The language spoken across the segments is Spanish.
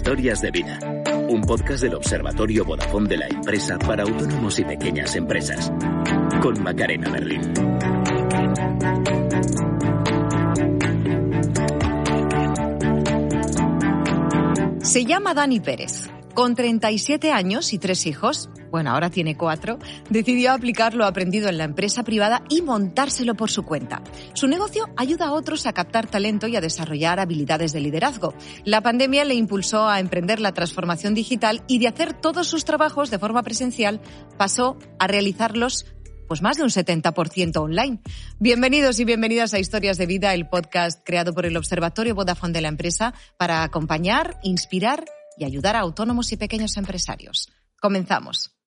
Historias de vida. Un podcast del Observatorio Vodafone de la empresa para autónomos y pequeñas empresas. Con Macarena Berlín. Se llama Dani Pérez. Con 37 años y tres hijos, bueno, ahora tiene cuatro, decidió aplicar lo aprendido en la empresa privada y montárselo por su cuenta. Su negocio ayuda a otros a captar talento y a desarrollar habilidades de liderazgo. La pandemia le impulsó a emprender la transformación digital y de hacer todos sus trabajos de forma presencial pasó a realizarlos pues más de un 70% online. Bienvenidos y bienvenidas a Historias de Vida, el podcast creado por el Observatorio Vodafone de la empresa para acompañar, inspirar y ayudar a autónomos y pequeños empresarios. Comenzamos.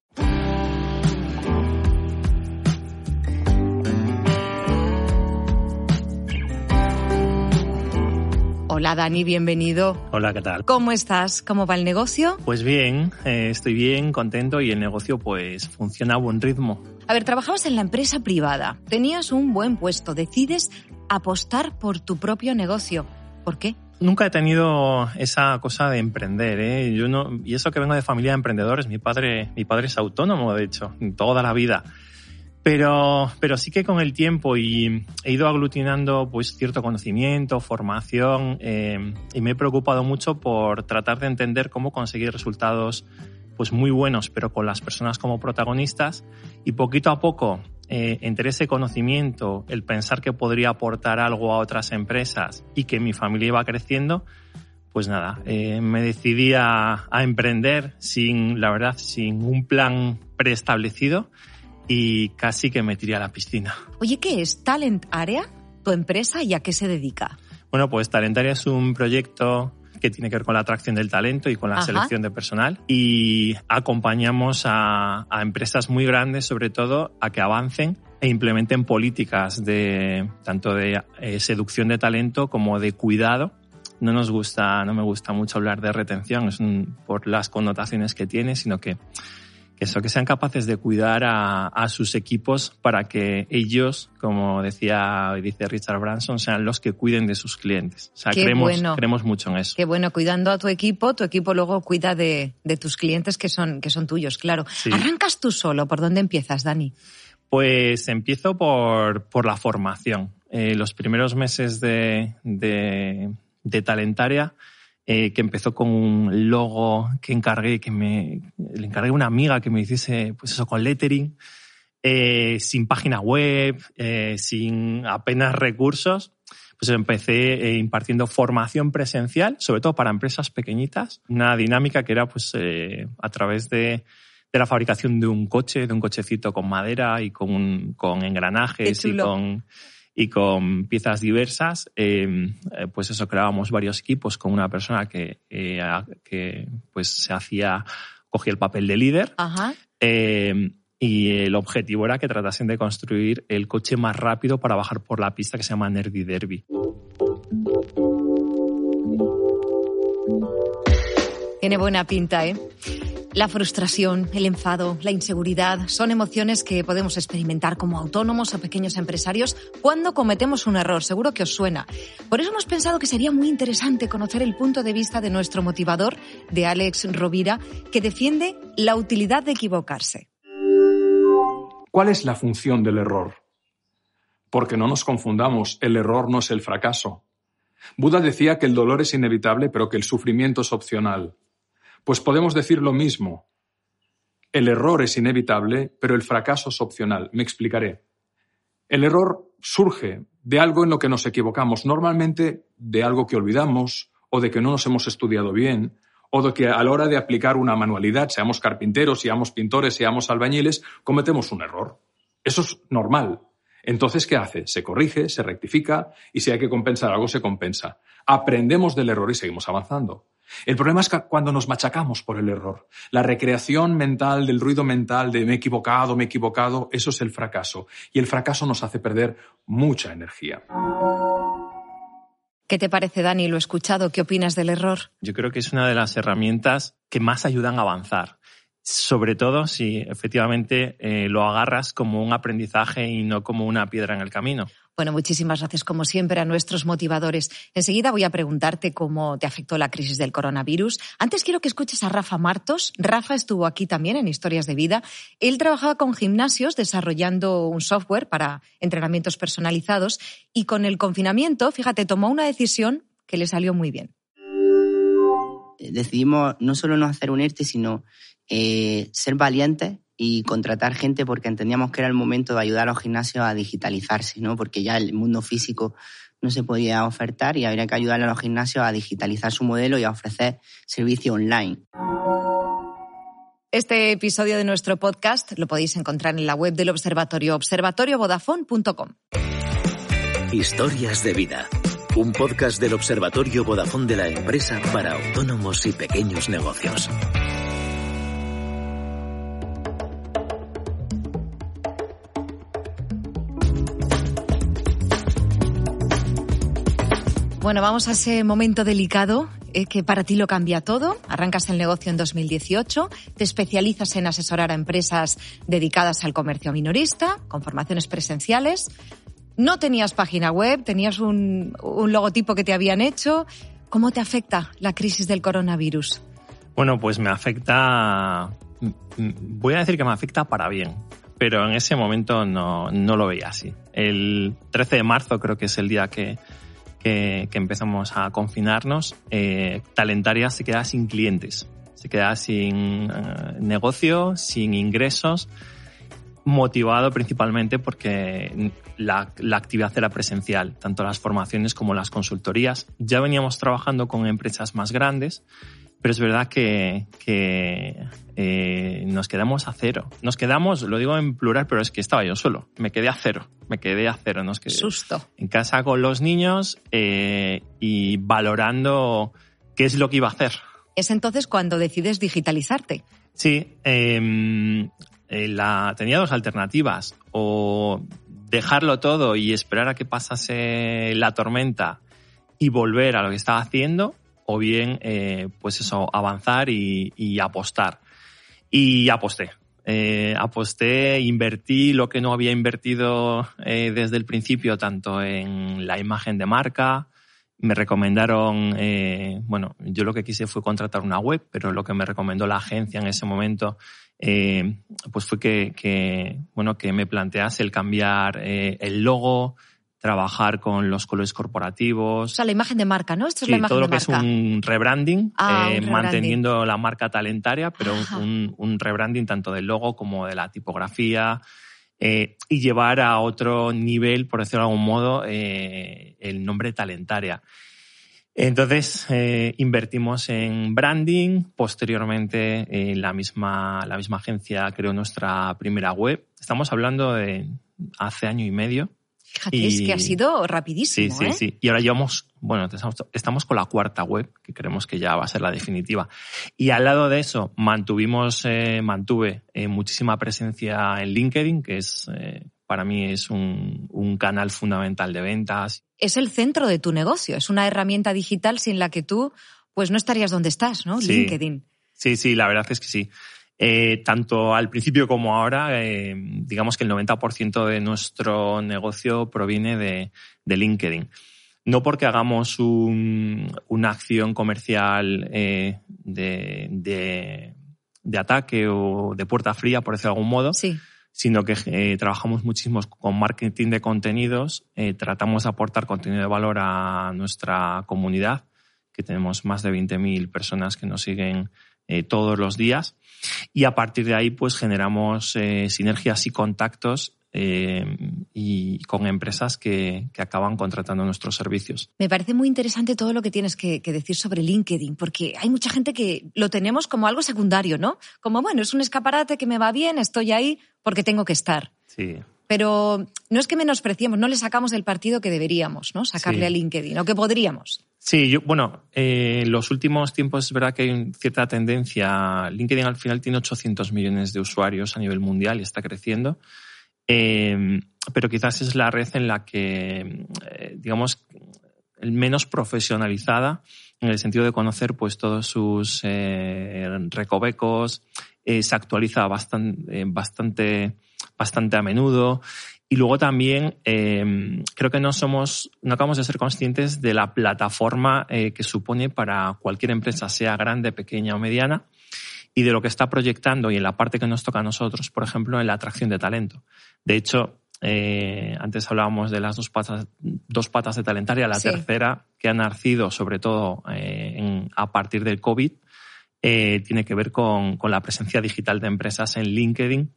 Hola Dani, bienvenido. Hola, ¿qué tal? ¿Cómo estás? ¿Cómo va el negocio? Pues bien, eh, estoy bien, contento y el negocio pues funciona a buen ritmo. A ver, trabajabas en la empresa privada, tenías un buen puesto, decides apostar por tu propio negocio. ¿Por qué? Nunca he tenido esa cosa de emprender, ¿eh? Yo no, y eso que vengo de familia de emprendedores, mi padre, mi padre es autónomo, de hecho, toda la vida. Pero, pero sí que con el tiempo y he ido aglutinando pues cierto conocimiento, formación eh, y me he preocupado mucho por tratar de entender cómo conseguir resultados pues muy buenos, pero con las personas como protagonistas. Y poquito a poco eh, entre ese conocimiento, el pensar que podría aportar algo a otras empresas y que mi familia iba creciendo, pues nada, eh, me decidí a, a emprender sin, la verdad, sin un plan preestablecido y casi que me tiré a la piscina. Oye, ¿qué es Talent Area, tu empresa, y a qué se dedica? Bueno, pues Talent Area es un proyecto que tiene que ver con la atracción del talento y con la Ajá. selección de personal y acompañamos a, a empresas muy grandes, sobre todo, a que avancen e implementen políticas de tanto de eh, seducción de talento como de cuidado. No nos gusta, no me gusta mucho hablar de retención, es un- por las connotaciones que tiene, sino que que eso, que sean capaces de cuidar a, a sus equipos para que ellos, como decía dice Richard Branson, sean los que cuiden de sus clientes. O sea, Qué creemos, bueno. creemos mucho en eso. Que bueno, cuidando a tu equipo, tu equipo luego cuida de, de tus clientes que son, que son tuyos, claro. Sí. Arrancas tú solo, ¿por dónde empiezas, Dani? Pues empiezo por, por la formación. Eh, los primeros meses de, de, de Talentaria, eh, que empezó con un logo que encargué, que me, le encargué a una amiga que me hiciese, pues eso, con lettering, eh, sin página web, eh, sin apenas recursos, pues empecé eh, impartiendo formación presencial, sobre todo para empresas pequeñitas, una dinámica que era pues eh, a través de, de la fabricación de un coche, de un cochecito con madera y con, con engranajes y con, y con piezas diversas. eh, eh, pues eso, creábamos varios equipos con una persona que, eh, que pues se hacía, cogía el papel de líder Ajá. eh, y el objetivo era que tratasen de construir el coche más rápido para bajar por la pista que se llama Nerdy Derby. Tiene buena pinta, ¿eh? La frustración, el enfado, la inseguridad son emociones que podemos experimentar como autónomos o pequeños empresarios cuando cometemos un error. Seguro que os suena. Por eso hemos pensado que sería muy interesante conocer el punto de vista de nuestro motivador, de Alex Rovira, que defiende la utilidad de equivocarse. ¿Cuál es la función del error? Porque no nos confundamos, el error no es el fracaso. Buda decía que el dolor es inevitable, pero que el sufrimiento es opcional. Pues podemos decir lo mismo. El error es inevitable, pero el fracaso es opcional. Me explicaré. El error surge de algo en lo que nos equivocamos, normalmente de algo que olvidamos o de que no nos hemos estudiado bien o de que a la hora de aplicar una manualidad, seamos carpinteros, seamos pintores, seamos albañiles, cometemos un error. Eso es normal. Entonces, ¿qué hace? Se corrige, se rectifica y si hay que compensar algo, se compensa. Aprendemos del error y seguimos avanzando. El problema es que cuando nos machacamos por el error, la recreación mental del ruido mental de me he equivocado, me he equivocado, eso es el fracaso. Y el fracaso nos hace perder mucha energía. ¿Qué te parece, Dani? Lo he escuchado. ¿Qué opinas del error? Yo creo que es una de las herramientas que más ayudan a avanzar sobre todo si efectivamente eh, lo agarras como un aprendizaje y no como una piedra en el camino. Bueno, muchísimas gracias como siempre a nuestros motivadores. Enseguida voy a preguntarte cómo te afectó la crisis del coronavirus. Antes quiero que escuches a Rafa Martos. Rafa estuvo aquí también en Historias de Vida. Él trabajaba con gimnasios desarrollando un software para entrenamientos personalizados y con el confinamiento, fíjate, tomó una decisión que le salió muy bien. Decidimos no solo no hacer un ERTE, sino eh, ser valientes y contratar gente porque entendíamos que era el momento de ayudar a los gimnasios a digitalizarse, ¿no? Porque ya el mundo físico no se podía ofertar y habría que ayudar a los gimnasios a digitalizar su modelo y a ofrecer servicio online. Este episodio de nuestro podcast lo podéis encontrar en la web del observatorio observatoriovodafone.com. Historias de vida. Un podcast del Observatorio Vodafone de la empresa para autónomos y pequeños negocios. Bueno, vamos a ese momento delicado eh, que para ti lo cambia todo. Arrancas el negocio en 2018, te especializas en asesorar a empresas dedicadas al comercio minorista, con formaciones presenciales. No tenías página web, tenías un, un logotipo que te habían hecho. ¿Cómo te afecta la crisis del coronavirus? Bueno, pues me afecta, voy a decir que me afecta para bien, pero en ese momento no, no lo veía así. El 13 de marzo creo que es el día que, que, empezamos a confinarnos, eh, Talentaria se queda sin clientes, se queda sin eh, negocio, sin ingresos, motivado principalmente porque la, actividad era presencial, tanto las formaciones como las consultorías. Ya veníamos trabajando con empresas más grandes, pero es verdad que, eh, nos quedamos a cero. Nos quedamos, lo digo en plural, pero es que estaba yo solo. Me quedé a cero. Me quedé a cero. Nos quedé Susto. En casa con los niños eh, y valorando qué es lo que iba a hacer. Es entonces cuando decides digitalizarte. Sí. Em, eh, la, tenía dos alternativas. O dejarlo todo y esperar a que pasase la tormenta y volver a lo que estaba haciendo o bien, eh, pues eso, avanzar y, apostar. Y aposté. Eh, aposté, invertí lo que no había invertido eh, desde el principio, tanto en la imagen de marca, me recomendaron, bueno, yo lo que quise fue contratar una web, pero lo que me recomendó la agencia en ese momento, pues fue que, que, bueno, que me plantease el cambiar el logo, trabajar con los colores corporativos. O sea, la imagen de marca, ¿no? Esto es la imagen todo lo que es un rebranding, ah, eh, manteniendo la marca talentaria, pero un, rebranding tanto del logo como de la tipografía. Eh, y llevar a otro nivel, por decirlo de algún modo, eh, el nombre talentaria. Entonces, invertimos en branding. Posteriormente, la, misma, la misma agencia creó nuestra primera web. Estamos hablando de hace año y medio. Fíjate, es que ha sido rapidísimo. Sí, sí, ¿eh? sí. Y ahora llevamos, bueno, estamos con la cuarta web, que creemos que ya va a ser la definitiva. Y al lado de eso, mantuvimos, eh, mantuve eh, muchísima presencia en LinkedIn, que es, para mí es un, un canal fundamental de ventas. Es el centro de tu negocio, es una herramienta digital sin la que tú, pues no estarías donde estás, ¿no? LinkedIn. Sí, sí, la verdad es que sí. Eh, tanto al principio como ahora, eh, digamos que el 90% de nuestro negocio proviene de, LinkedIn. No porque hagamos una acción comercial eh, de, ataque o de puerta fría, por decirlo de algún modo, sino que trabajamos muchísimo con marketing de contenidos, tratamos de aportar contenido de valor a nuestra comunidad, que tenemos más de 20.000 personas que nos siguen todos los días y a partir de ahí, pues generamos eh, sinergias y contactos eh, y con empresas que, que, acaban contratando nuestros servicios. Me parece muy interesante todo lo que tienes que, que, decir sobre LinkedIn, porque hay mucha gente que lo tenemos como algo secundario, ¿no? Como, bueno, es un escaparate que me va bien, estoy ahí porque tengo que estar. Sí. pero no es que menospreciemos, no le sacamos el partido que deberíamos, ¿no? Sacarle Sí. a LinkedIn, o que podríamos. Sí, yo, bueno, eh, en los últimos tiempos es verdad que hay cierta tendencia. LinkedIn al final tiene 800 millones de usuarios a nivel mundial y está creciendo. Eh, pero quizás es la red en la que, eh, digamos, el menos profesionalizada en el sentido de conocer pues todos sus recovecos, se actualiza bastante, bastante, bastante a menudo. Y luego también eh, creo que no somos, no acabamos de ser conscientes de la plataforma eh, que supone para cualquier empresa, sea grande, pequeña o mediana, y de lo que está proyectando y en la parte que nos toca a nosotros, por ejemplo, en la atracción de talento. De hecho, eh, antes hablábamos de las dos patas, dos patas de talentaria, la Sí. tercera, que ha nacido sobre todo eh, en- a partir del COVID, tiene que ver con, con la presencia digital de empresas en LinkedIn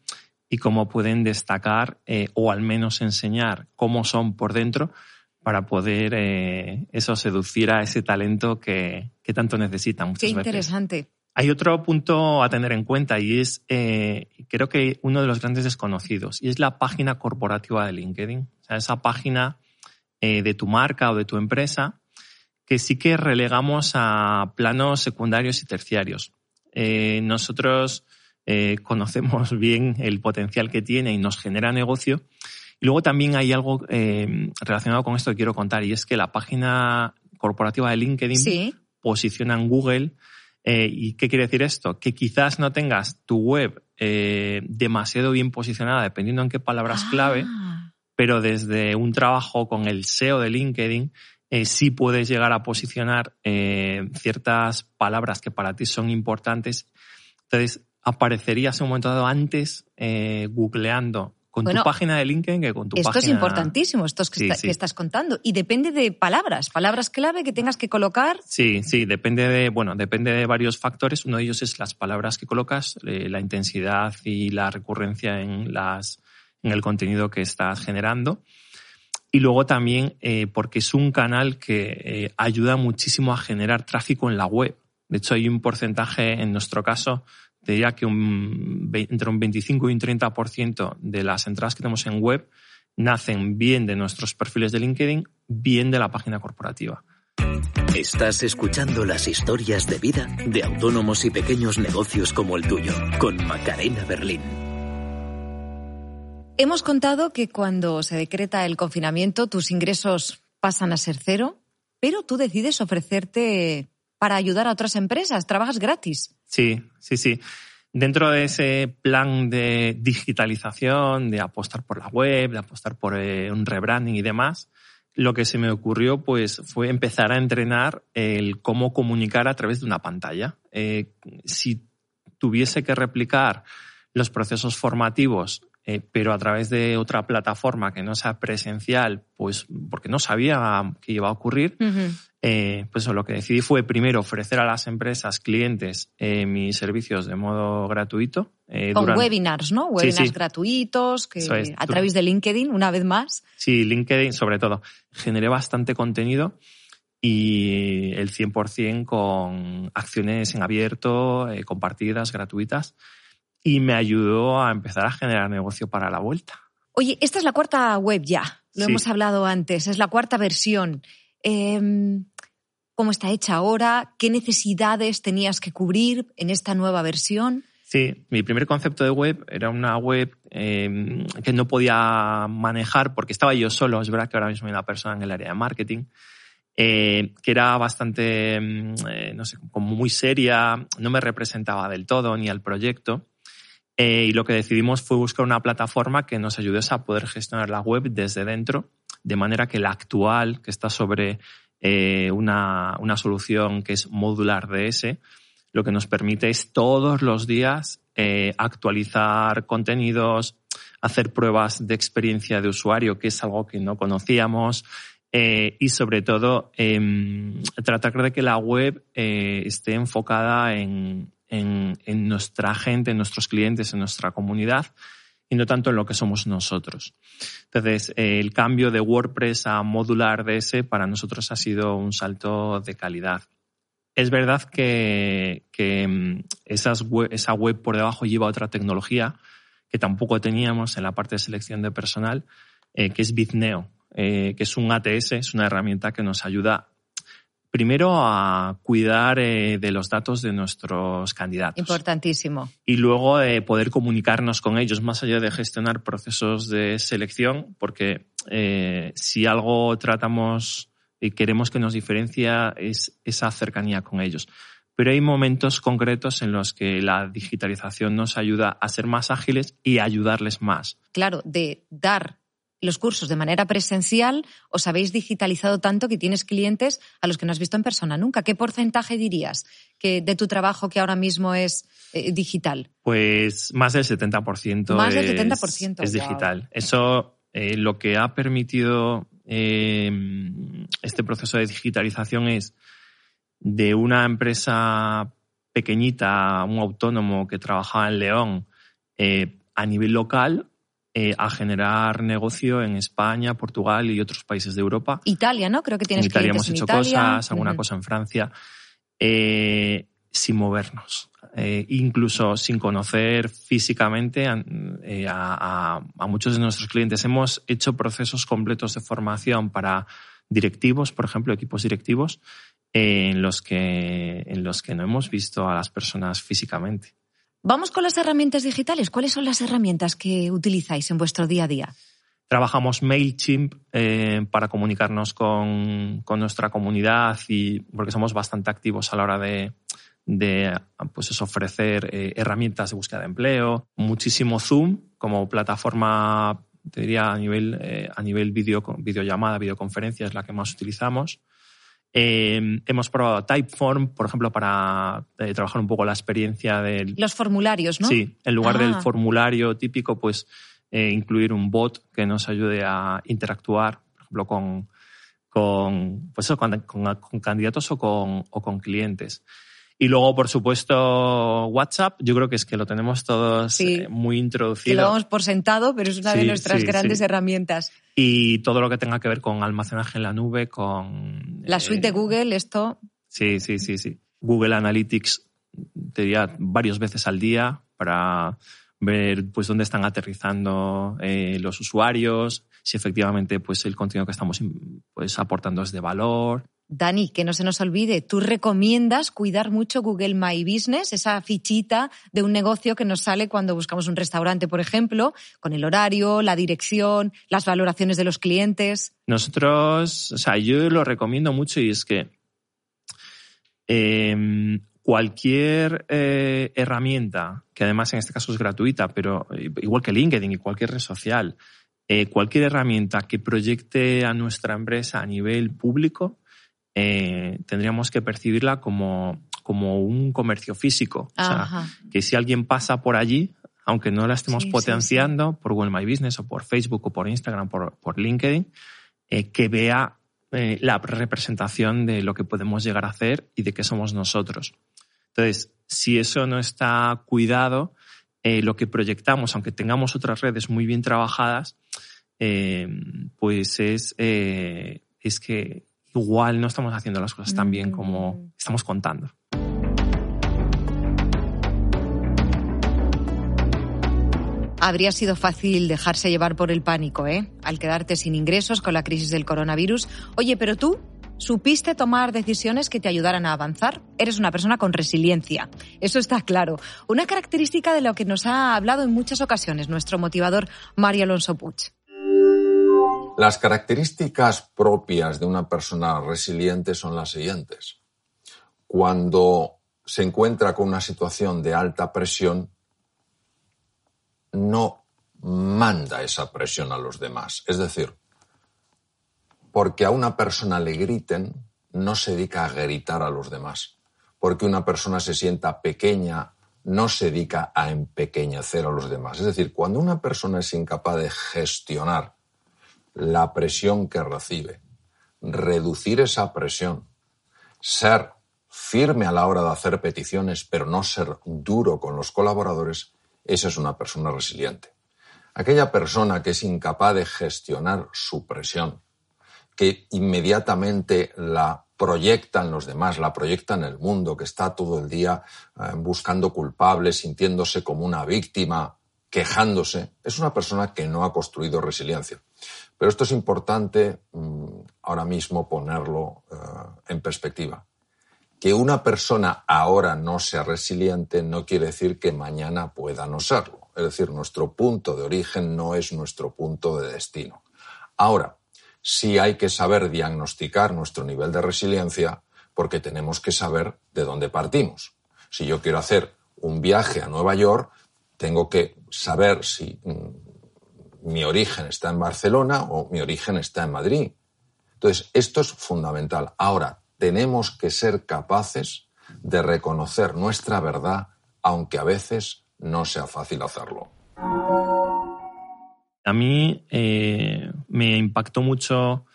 y cómo pueden destacar eh, o al menos enseñar cómo son por dentro para poder eh, eso seducir a ese talento que, que tanto necesitan muchas Qué veces. interesante. Hay otro punto a tener en cuenta y es, eh, creo que uno de los grandes desconocidos, y es la página corporativa de LinkedIn. O sea, esa página de tu marca o de tu empresa que sí que relegamos a planos secundarios y terciarios. Nosotros eh, conocemos bien el potencial que tiene y nos genera negocio. Y luego también hay algo eh, relacionado con esto que quiero contar y es que la página corporativa de LinkedIn Sí. posiciona en Google. Eh, ¿Y qué quiere decir esto? Que quizás no tengas tu web eh, demasiado bien posicionada, dependiendo en qué palabras clave, Ah, pero desde un trabajo con el SEO de LinkedIn eh, sí puedes llegar a posicionar eh, ciertas palabras que para ti son importantes. Entonces, aparecerías en un momento dado antes eh, googleando con Bueno, tu página de LinkedIn que con tu Esto página... es importantísimo, esto es que, Sí, está- sí. que estás contando. Y depende de palabras, palabras clave que tengas que colocar. Sí, sí, depende de, bueno, depende de varios factores. Uno de ellos es las palabras que colocas, eh, la intensidad y la recurrencia en las, en el contenido que estás generando. Y luego también eh, porque es un canal que eh, ayuda muchísimo a generar tráfico en la web. De hecho, hay un porcentaje, en nuestro caso, te diría que un, entre un 25 y un 30% de las entradas que tenemos en web nacen bien de nuestros perfiles de LinkedIn, bien de la página corporativa. Estás escuchando las historias de vida de autónomos y pequeños negocios como el tuyo, con Macarena Berlín. Hemos contado que cuando se decreta el confinamiento tus ingresos pasan a ser cero, pero tú decides ofrecerte para ayudar a otras empresas, trabajas gratis. Sí, sí, sí. Dentro de ese plan de digitalización, de apostar por la web, de apostar por eh, un rebranding y demás, lo que se me ocurrió pues fue empezar a entrenar el cómo comunicar a través de una pantalla. Eh, si tuviese que replicar los procesos formativos, eh, pero a través de otra plataforma que no sea presencial, pues porque no sabía que iba a ocurrir, eh, pues lo que decidí fue primero ofrecer a las empresas, clientes, eh, mis servicios de modo gratuito. eh, Con durante- webinars, ¿no? Webinars sí. gratuitos, que es. a través de LinkedIn, una vez más. Sí, LinkedIn sobre todo. Generé bastante contenido y el 100% con acciones en abierto, eh, compartidas, gratuitas. Y me ayudó a empezar a generar negocio para la vuelta. Oye, esta es la cuarta web ya, lo Sí. hemos hablado antes, es la cuarta versión. Em, ¿Cómo está hecha ahora? ¿Qué necesidades tenías que cubrir en esta nueva versión? Sí, mi primer concepto de web era una web eh, que no podía manejar porque estaba yo solo. Es verdad que ahora mismo hay una persona en el área de marketing eh, que era bastante, mm, eh, no sé, como muy seria, no me representaba del todo ni al proyecto. Eh, y lo que decidimos fue buscar una plataforma que nos ayudase a poder gestionar la web desde dentro, de manera que la actual, que está sobre eh, una, una solución que es Modular DS, lo que nos permite es todos los días eh, actualizar contenidos, hacer pruebas de experiencia de usuario, que es algo que no conocíamos, y sobre todo em, tratar de que la web esté enfocada en, en, nuestra gente, en nuestros clientes, en nuestra comunidad y no tanto en lo que somos nosotros. Entonces, eh, el cambio de WordPress a modular DS para nosotros ha sido un salto de calidad. Es verdad que, mm, esa web por debajo lleva otra tecnología que tampoco teníamos en la parte de selección de personal, eh, que es Bizneo, eh, que es un ATS, es una herramienta que nos ayuda primero a cuidar eh, de los datos de nuestros candidatos. Importantísimo. Y luego eh, poder comunicarnos con ellos, más allá de gestionar procesos de selección, porque eh, si algo tratamos y queremos que nos diferencia es esa cercanía con ellos. Pero hay momentos concretos en los que la digitalización nos ayuda a ser más ágiles y a ayudarles más. Claro, de dar los cursos de manera presencial, os habéis digitalizado tanto que tienes clientes a los que no has visto en persona nunca. ¿Qué porcentaje dirías que de tu trabajo que ahora mismo es eh, digital? Pues más del 70%. Más del es, 70%, Es wow. digital. Eso eh, lo que ha permitido eh, este proceso de digitalización es de una empresa pequeñita, un autónomo que trabajaba en León, a nivel local, eh, a generar negocio en España, Portugal y otros países de Europa. Italia, ¿no? Creo que tienes en Italia hemos hecho Italia. cosas, alguna cosa en Francia, eh, sin movernos. Eh, incluso sin conocer físicamente a, a- muchos de nuestros clientes. Hemos hecho procesos completos de formación para directivos, por ejemplo, equipos directivos, en, los que, en los que no hemos visto a las personas físicamente. Vamos con las herramientas digitales. ¿Cuáles son las herramientas que utilizáis en vuestro día a día? Trabajamos MailChimp eh, para comunicarnos con, con nuestra comunidad y porque somos bastante activos a la hora de, pues ofrecer eh, herramientas de búsqueda de empleo. Muchísimo Zoom como plataforma, te diría, a nivel, eh, a nivel video, videollamada, videoconferencia es la que más utilizamos. Eh, hemos probado Typeform, por ejemplo, para eh, trabajar un poco la experiencia del, Los formularios, ¿no? Sí, en lugar Ah. del formulario típico, pues eh, incluir un bot que nos ayude a interactuar, por ejemplo, con, con, pues, con- con candidatos o con, o con clientes. Y luego, por supuesto, WhatsApp, yo creo que es que lo tenemos todos Sí. eh, muy Que lo introducido. damos por sentado, pero es una de nuestras sí, grandes herramientas. Y todo lo que tenga que ver con almacenaje en la nube, con... La suite eh, de Google, esto Sí, sí, sí, sí. Google Analytics te diría varias veces al día para ver pues dónde están aterrizando eh, los usuarios, si efectivamente pues el contenido que estamos pues aportando es de valor. Dani, que no se nos olvide, tú recomiendas cuidar mucho Google My Business, esa fichita de un negocio que nos sale cuando buscamos un restaurante, por ejemplo, con el horario, la dirección, las valoraciones de los clientes. Nosotros, o sea, yo lo recomiendo mucho y es que eh, cualquier eh, herramienta, que además en este caso es gratuita, pero igual que LinkedIn y cualquier red social, eh, cualquier herramienta que proyecte a nuestra empresa a nivel público, eh, tendríamos que percibirla como, como un comercio físico. O sea, que si alguien pasa por allí, aunque no la estemos Sí, sí, potenciando por Google My Business o por Facebook o por Instagram, por, por LinkedIn, eh, que vea eh, la representación de lo que podemos llegar a hacer y de qué somos nosotros. Entonces, si eso no está cuidado, eh, lo que proyectamos, aunque tengamos otras redes muy bien trabajadas, eh, pues es, eh, es que igual no estamos haciendo las cosas tan bien como estamos contando. Habría sido fácil dejarse llevar por el pánico, ¿eh? Al quedarte sin ingresos con la crisis del coronavirus. Oye, pero tú supiste tomar decisiones que te ayudaran a avanzar. Eres una persona con resiliencia. Eso está claro. Una característica de lo que nos ha hablado en muchas ocasiones nuestro motivador Mario Alonso Puig. Las características propias de una persona resiliente son las siguientes. Cuando se encuentra con una situación de alta presión, no manda esa presión a los demás. Es decir, porque a una persona le griten, no se dedica a gritar a los demás. Porque una persona se sienta pequeña, no se dedica a empequeñecer a los demás. Es decir, cuando una persona es incapaz de gestionar la presión que recibe, reducir esa presión, ser firme a la hora de hacer peticiones, pero no ser duro con los colaboradores, esa es una persona resiliente. Aquella persona que es incapaz de gestionar su presión, que inmediatamente la proyecta en los demás, la proyecta en el mundo, que está todo el día eh, buscando culpables, sintiéndose como una víctima, quejándose, es una persona que no ha construido resiliencia. Pero esto es importante mm, ahora mismo ponerlo eh, en perspectiva. Que una persona ahora no sea resiliente no quiere decir que mañana pueda no serlo. Es decir, nuestro punto de origen no es nuestro punto de destino. Ahora, sí hay que saber diagnosticar nuestro nivel de resiliencia porque tenemos que saber de dónde partimos. Si yo quiero hacer un viaje a Nueva York, tengo que saber si mm, mi origen está en Barcelona o mi origen está en Madrid. Entonces, esto es fundamental. Ahora, tenemos que ser capaces de reconocer nuestra verdad, aunque a veces no sea fácil hacerlo. A mí eh, me impactó mucho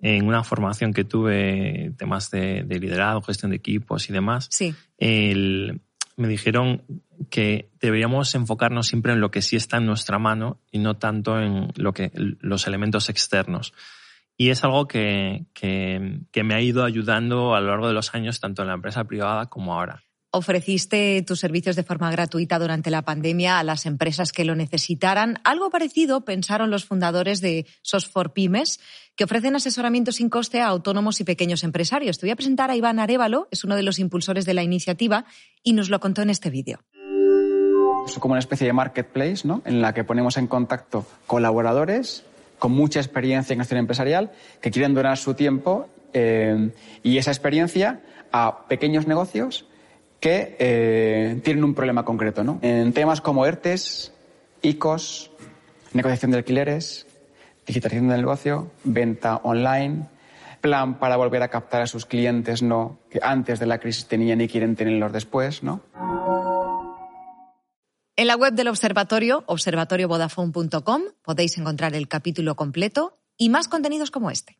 en una formación que tuve, temas de, liderazgo, gestión de equipos y demás. Sí. me dijeron que deberíamos enfocarnos siempre en lo que sí está en nuestra mano y no tanto en lo que, los elementos externos. Y es algo que, que me ha ido ayudando a lo largo de los años, tanto en la empresa privada como ahora. Ofreciste tus servicios de forma gratuita durante la pandemia a las empresas que lo necesitaran. Algo parecido pensaron los fundadores de SOS4 Pymes, que ofrecen asesoramiento sin coste a autónomos y pequeños empresarios. Te voy a presentar a Iván Arevalo, es uno de los impulsores de la iniciativa, y nos lo contó en este vídeo. Es como una especie de marketplace, ¿no? En la que ponemos en contacto colaboradores con mucha experiencia en gestión empresarial que quieren donar su tiempo eh, y esa experiencia a pequeños negocios que eh, tienen un problema concreto, ¿no? En temas como ERTES, ICOs, negociación de alquileres, digitalización del negocio, venta online, plan para volver a captar a sus clientes, ¿no? Que antes de la crisis tenían y quieren tenerlos después, ¿no? En la web del observatorio, observatoriovodafone.com, podéis encontrar el capítulo completo y más contenidos como este.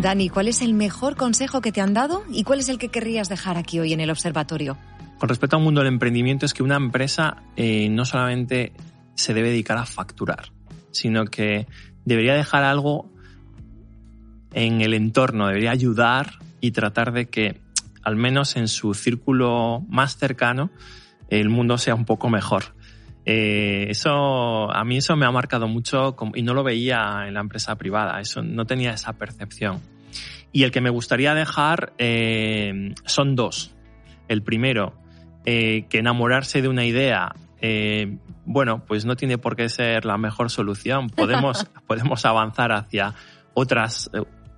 Dani, ¿cuál es el mejor consejo que te han dado y cuál es el que querrías dejar aquí hoy en el observatorio? Con respecto al mundo del emprendimiento es que una empresa eh, no solamente se debe dedicar a facturar, sino que debería dejar algo en el entorno, debería ayudar y tratar de que, al menos en su círculo más cercano, el mundo sea un poco mejor. Eh, eso, a mí eso me ha marcado mucho y no lo veía en la empresa privada, eso no tenía esa percepción. Y el que me gustaría dejar eh, son dos. El primero, eh, que enamorarse de una idea, bueno, pues no tiene por qué ser la mejor solución. Podemos, podemos avanzar hacia otras,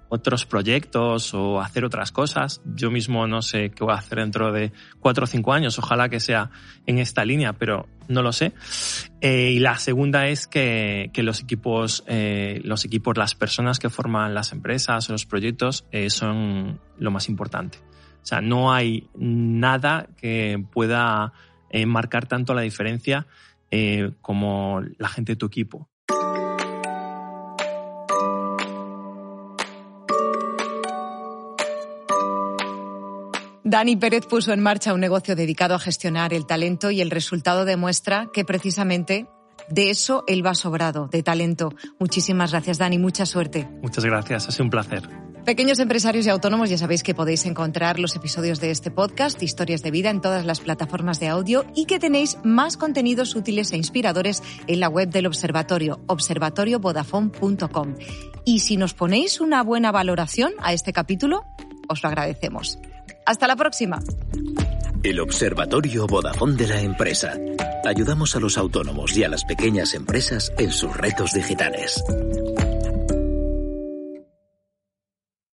otros proyectos o hacer otras cosas. Yo mismo no sé qué voy a hacer dentro de cuatro o cinco años. Ojalá que sea en esta línea, pero no lo sé. Eh, y la segunda es que, que los equipos, eh, los equipos, las personas que forman las empresas o los proyectos eh, son lo más importante. O sea, no hay nada que pueda marcar tanto la diferencia como la gente de tu equipo. Dani Pérez puso en marcha un negocio dedicado a gestionar el talento y el resultado demuestra que precisamente de eso él va sobrado, de talento. Muchísimas gracias, Dani. Mucha suerte. Muchas gracias. Ha sido un placer. Pequeños empresarios y autónomos, ya sabéis que podéis encontrar los episodios de este podcast, Historias de Vida, en todas las plataformas de audio y que tenéis más contenidos útiles e inspiradores en la web del observatorio, observatoriovodafone.com. Y si nos ponéis una buena valoración a este capítulo, os lo agradecemos. Hasta la próxima. El Observatorio Vodafone de la empresa. Ayudamos a los autónomos y a las pequeñas empresas en sus retos digitales.